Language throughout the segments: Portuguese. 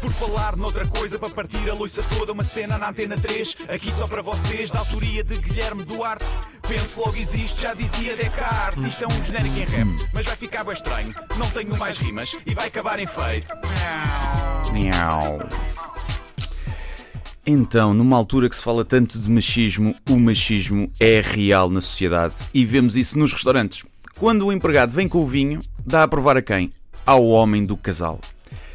Por falar noutra coisa, para partir a loiça toda, uma cena na antena 3, aqui só para vocês, da autoria de Guilherme Duarte. Penso logo existe, já dizia Descartes. Isto é um genérico em rap, mas vai ficar bem estranho. Não tenho mais rimas e vai acabar em feito. Miau. Então, numa altura que se fala tanto de machismo, o machismo é real na sociedade e vemos isso nos restaurantes. Quando o empregado vem com o vinho, dá a provar a quem? Ao homem do casal.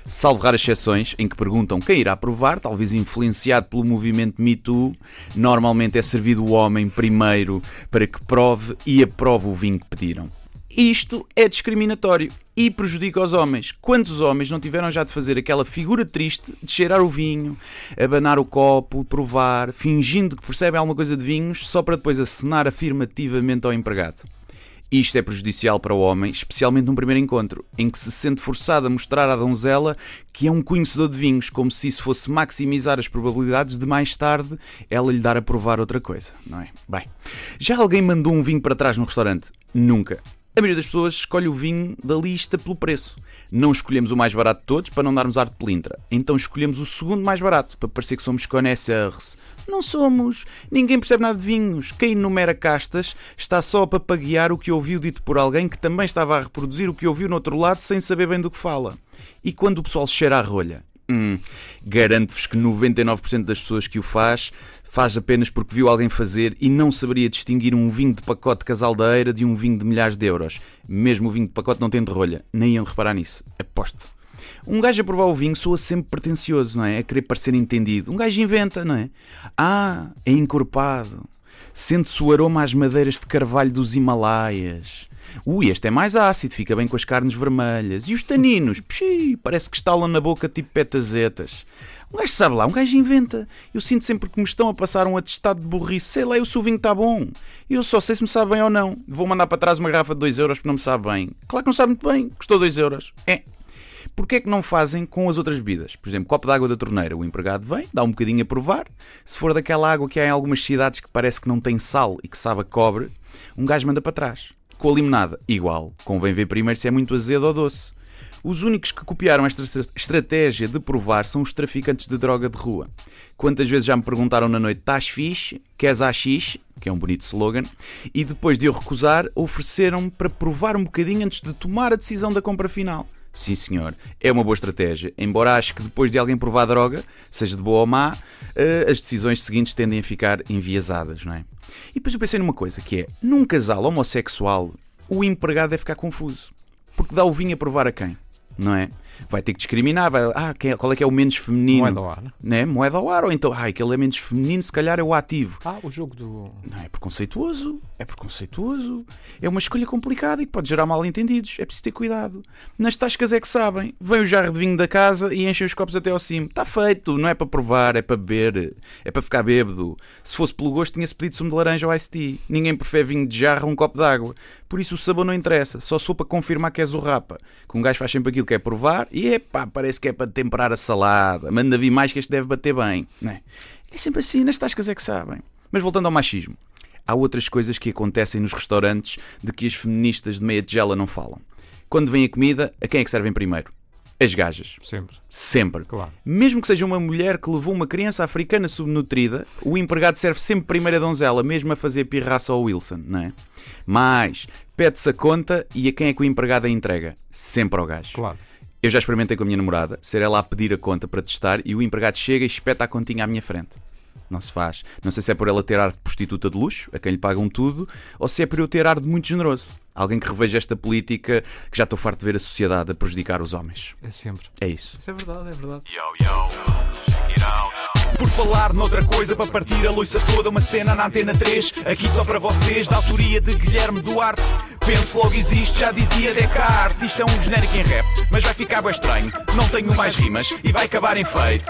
Salvo raras exceções em que perguntam quem irá provar, talvez influenciado pelo movimento Me Too, normalmente é servido o homem primeiro para que prove e aprove o vinho que pediram. Isto é discriminatório e prejudica os homens. Quantos homens não tiveram já de fazer aquela figura triste de cheirar o vinho, abanar o copo, provar, fingindo que percebem alguma coisa de vinhos, só para depois acenar afirmativamente ao empregado? Isto é prejudicial para o homem, especialmente num primeiro encontro, em que se sente forçado a mostrar à donzela que é um conhecedor de vinhos, como se isso fosse maximizar as probabilidades de mais tarde ela lhe dar a provar outra coisa, não é? Bem, já alguém mandou um vinho para trás num restaurante? Nunca. A maioria das pessoas escolhe o vinho da lista pelo preço. Não escolhemos o mais barato de todos para não darmos ar de pelintra. Então escolhemos o segundo mais barato para parecer que somos connoisseurs. Não somos. Ninguém percebe nada de vinhos. Quem enumera castas está só a papaguear o que ouviu dito por alguém que também estava a reproduzir o que ouviu no outro lado sem saber bem do que fala. E quando o pessoal cheira a rolha? Hum, Garanto-vos que 99% das pessoas que o faz faz apenas porque viu alguém fazer e não saberia distinguir um vinho de pacote de casaldeira de um vinho de milhares de euros. Mesmo o vinho de pacote não tem de rolha. Nem iam reparar nisso. Aposto. Um gajo a provar o vinho soa sempre pretencioso, não é? A querer parecer entendido. Um gajo inventa, não é? Ah, é encorpado. Sente-se o aroma às madeiras de carvalho dos Himalaias. Ui, este é mais ácido, fica bem com as carnes vermelhas. E os taninos? Pxi, parece que estalam na boca tipo petazetas. Um gajo sabe lá, um gajo inventa. Eu sinto sempre que me estão a passar um atestado de burrice. Sei lá, eu o vinho está bom. Eu só sei se me sabe bem ou não. Vou mandar para trás uma garrafa de 2 euros porque não me sabe bem. Claro que não sabe muito bem. Custou 2 euros. É. Porquê é que não fazem com as outras bebidas? Por exemplo, copo de água da torneira. O empregado vem, dá um bocadinho a provar. Se for daquela água que há em algumas cidades que parece que não tem sal e que sabe a cobre, um gajo manda para trás. Com a limonada, igual. Convém ver primeiro se é muito azedo ou doce. Os únicos que copiaram esta estratégia de provar são os traficantes de droga de rua. Quantas vezes já me perguntaram na noite: estás fixe? Queres AX? Que é um bonito slogan. E depois de eu recusar, ofereceram-me para provar um bocadinho antes de tomar a decisão da compra final. Sim, senhor, é uma boa estratégia. Embora acho que depois de alguém provar droga, seja de boa ou má, eh, as decisões seguintes tendem a ficar enviesadas, não é? E depois eu pensei numa coisa, que é, num casal homossexual, o empregado deve ficar confuso. Porque dá o vinho a provar a quem? Não é? Vai ter que discriminar, vai, ah, quem, qual é que é o menos feminino? Moeda ao ar. Né? Moeda ao ar, ou então, ah, aquele é menos feminino, se calhar é o ativo. Ah, o jogo do. Não, é preconceituoso, é preconceituoso. É uma escolha complicada e que pode gerar mal entendidos. É preciso ter cuidado. Nas tascas é que sabem. Vem o jarro de vinho da casa e enchem os copos até ao cimo. Está feito, não é para provar, é para beber, é para ficar bêbado. Se fosse pelo gosto, tinha-se pedido sumo de laranja ou iced tea. Ninguém prefere vinho de jarro a um copo de água. Por isso o sabor não interessa, só sou para confirmar que és o rapa. Que um gajo faz sempre aquilo que é provar e epá, parece que é para temperar a salada. Manda vir mais que este deve bater bem. É? é sempre assim, nas tascas é que sabem. Mas voltando ao machismo. Há outras coisas que acontecem nos restaurantes de que as feministas de meia tigela não falam. Quando vem a comida, a quem é que servem primeiro? As gajas. Sempre. Sempre. Claro. Mesmo que seja uma mulher que levou uma criança africana subnutrida, o empregado serve sempre primeiro a donzela, mesmo a fazer pirraça ao Wilson, não é? Mas pede-se a conta e a quem é que o empregado a entrega? Sempre ao gajo. Claro. Eu já experimentei com a minha namorada, ser ela a pedir a conta para testar e o empregado chega e espeta a continha à minha frente. Não se faz. Não sei se é por ela ter ar de prostituta de luxo, a quem lhe pagam tudo, ou se é por eu ter ar de muito generoso. Alguém que reveja esta política que já estou farto de ver a sociedade a prejudicar os homens. É sempre. É isso. Isso é verdade, é verdade. Yo, yo, check it out. Por falar noutra coisa, para partir a loiça toda, uma cena na antena 3, aqui só para vocês, da autoria de Guilherme Duarte. Penso logo existe, já dizia Descartes. Isto é um genérico em rap, mas vai ficar bem estranho. Não tenho mais rimas e vai acabar em feito.